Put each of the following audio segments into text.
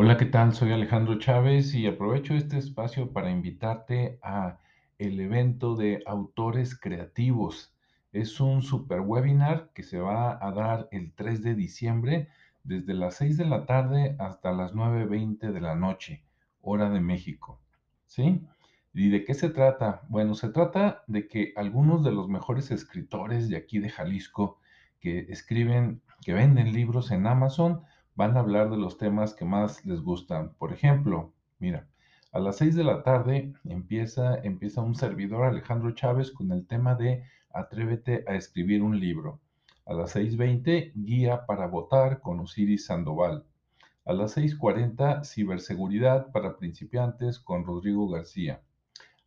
Hola, ¿qué tal? Soy Alejandro Chávez y aprovecho este espacio para invitarte a el evento de autores creativos. Es un super webinar que se va a dar el 3 de diciembre desde las 6 de la tarde hasta las 9.20 de la noche, hora de México. ¿Sí? ¿Y de qué se trata? Bueno, se trata de que algunos de los mejores escritores de aquí de Jalisco que escriben, que venden libros en Amazon, van a hablar de los temas que más les gustan. Por ejemplo, mira, a las 6 de la tarde empieza, empieza un servidor Alejandro Chávez con el tema de Atrévete a escribir un libro. A las 6.20, Guía para votar con Osiris Sandoval. A las 6.40, Ciberseguridad para principiantes con Rodrigo García.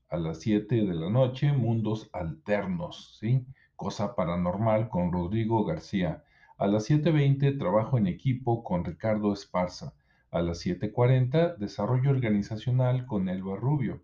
A las 7 de la noche, Mundos Alternos, ¿sí? Cosa Paranormal con Rodrigo García. A las 7.20, Trabajo en Equipo con Ricardo Esparza. A las 7.40, Desarrollo Organizacional con Elba Rubio.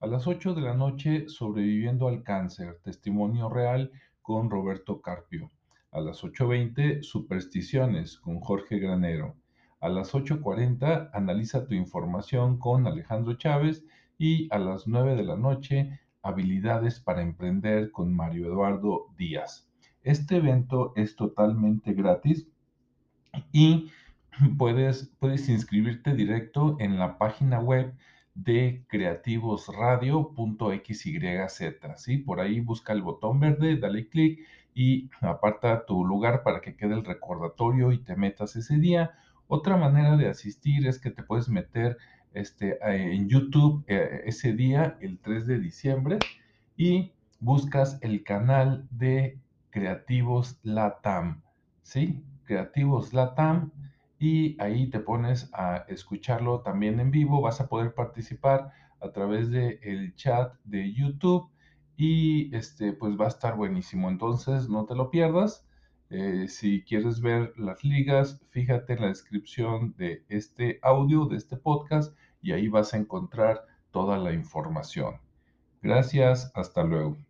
A las 8 de la noche, Sobreviviendo al Cáncer, Testimonio Real con Roberto Carpio. A las 8.20, Supersticiones con Jorge Granero. A las 8.40, Analiza tu información con Alejandro Chávez. Y a las 9 de la noche, Habilidades para Emprender con Mario Eduardo Díaz. Este evento es totalmente gratis y puedes, puedes inscribirte directo en la página web de creativosradio.xyz, ¿sí? Por ahí busca el botón verde, dale clic y aparta tu lugar para que quede el recordatorio y te metas ese día. Otra manera de asistir es que te puedes meter este, en YouTube eh, ese día, el 3 de diciembre, y buscas el canal de Creativos Latam, ¿sí? Creativos Latam y ahí te pones a escucharlo también en vivo, vas a poder participar a través del el chat de YouTube y este pues va a estar buenísimo, entonces no te lo pierdas. Eh, si quieres ver las ligas, fíjate en la descripción de este audio, de este podcast, y ahí vas a encontrar toda la información. Gracias, hasta luego.